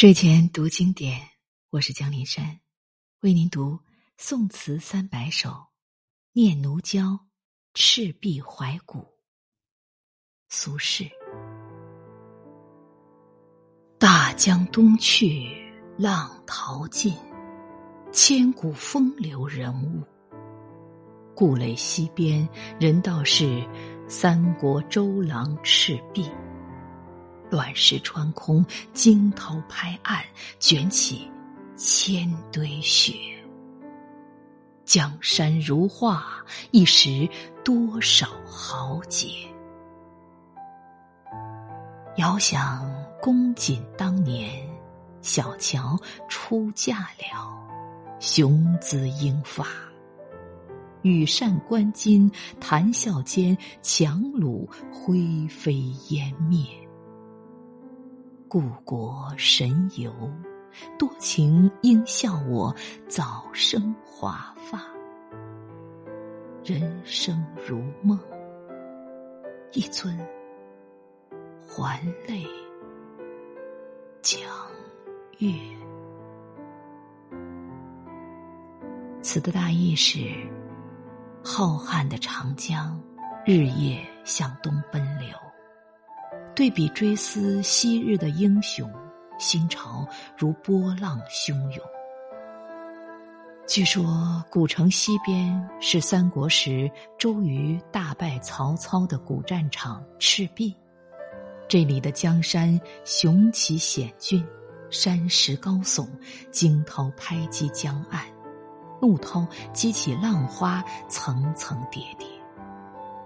睡前读经典，我是江林山，为您读宋词三百首《念奴娇·赤壁怀古》。苏轼：大江东去，浪淘尽，千古风流人物。故垒西边，人道是三国周郎赤壁。乱石穿空，惊涛拍岸，卷起千堆雪。江山如画，一时多少豪杰。遥想公瑾当年，小乔出嫁了，雄姿英发。羽扇纶巾，谈笑间，樯橹灰飞烟灭。故国神游，多情应笑我早生华发。人生如梦，一尊还酹江月。词的大意是：浩瀚的长江，日夜向东奔流。对比追思昔日的英雄，心潮如波浪汹涌。据说古城西边是三国时周瑜大败曹操的古战场赤壁，这里的江山雄奇险峻，山石高耸，惊涛拍击江岸，怒涛激起浪花，层层叠叠。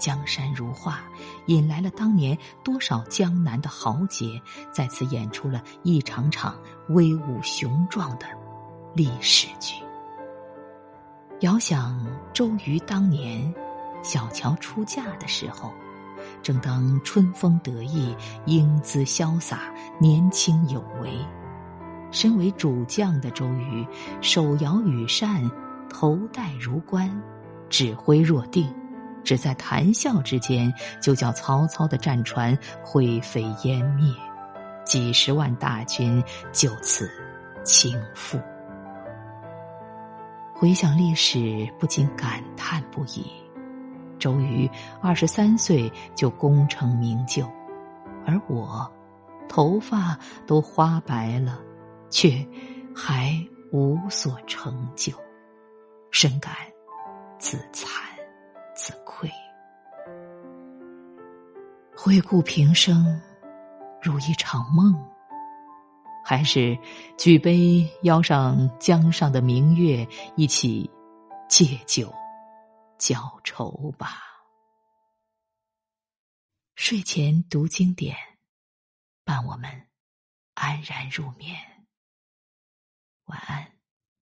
江山如画，引来了当年多少江南的豪杰，在此演出了一场场威武雄壮的历史剧。遥想周瑜当年小乔出嫁的时候，正当春风得意、英姿潇洒、年轻有为，身为主将的周瑜手摇羽扇，头戴如冠，指挥若定。只在谈笑之间，就叫曹操的战船灰飞烟灭，几十万大军就此倾覆。回想历史，不禁感叹不已。周瑜二十三岁就功成名就，而我，头发都花白了，却还无所成就，深感自惭。自愧。回顾平生，如一场梦，还是举杯邀上江上的明月，一起借酒浇愁吧。睡前读经典，伴我们安然入眠。晚安。